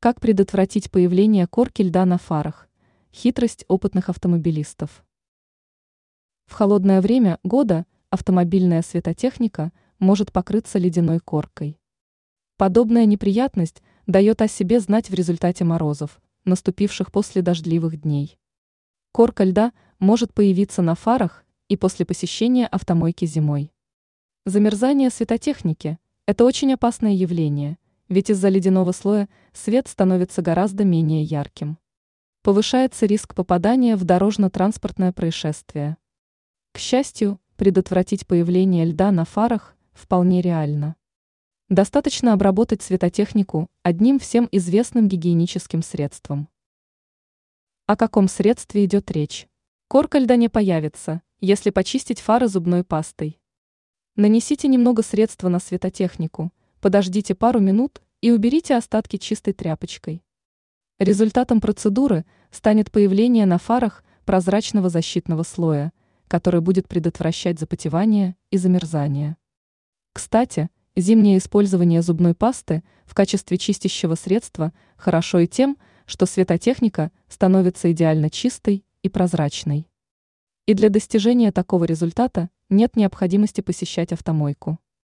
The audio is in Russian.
Как предотвратить появление корки льда на фарах? Хитрость опытных автомобилистов. В холодное время года автомобильная светотехника может покрыться ледяной коркой. Подобная неприятность дает о себе знать в результате морозов, наступивших после дождливых дней. Корка льда может появиться на фарах и после посещения автомойки зимой. Замерзание светотехники – это очень опасное явление, ведь из-за ледяного слоя свет становится гораздо менее ярким. Повышается риск попадания в дорожно-транспортное происшествие. К счастью, предотвратить появление льда на фарах вполне реально. Достаточно обработать светотехнику одним всем известным гигиеническим средством. О каком средстве идет речь? Корка льда не появится, если почистить фары зубной пастой. Нанесите немного средства на светотехнику, подождите пару минут и уберите остатки чистой тряпочкой. Результатом процедуры станет появление на фарах прозрачного защитного слоя, который будет предотвращать запотевание и замерзание. Кстати, зимнее использование зубной пасты в качестве чистящего средства хорошо и тем, что светотехника становится идеально чистой и прозрачной. И для достижения такого результата нет необходимости посещать автомойку.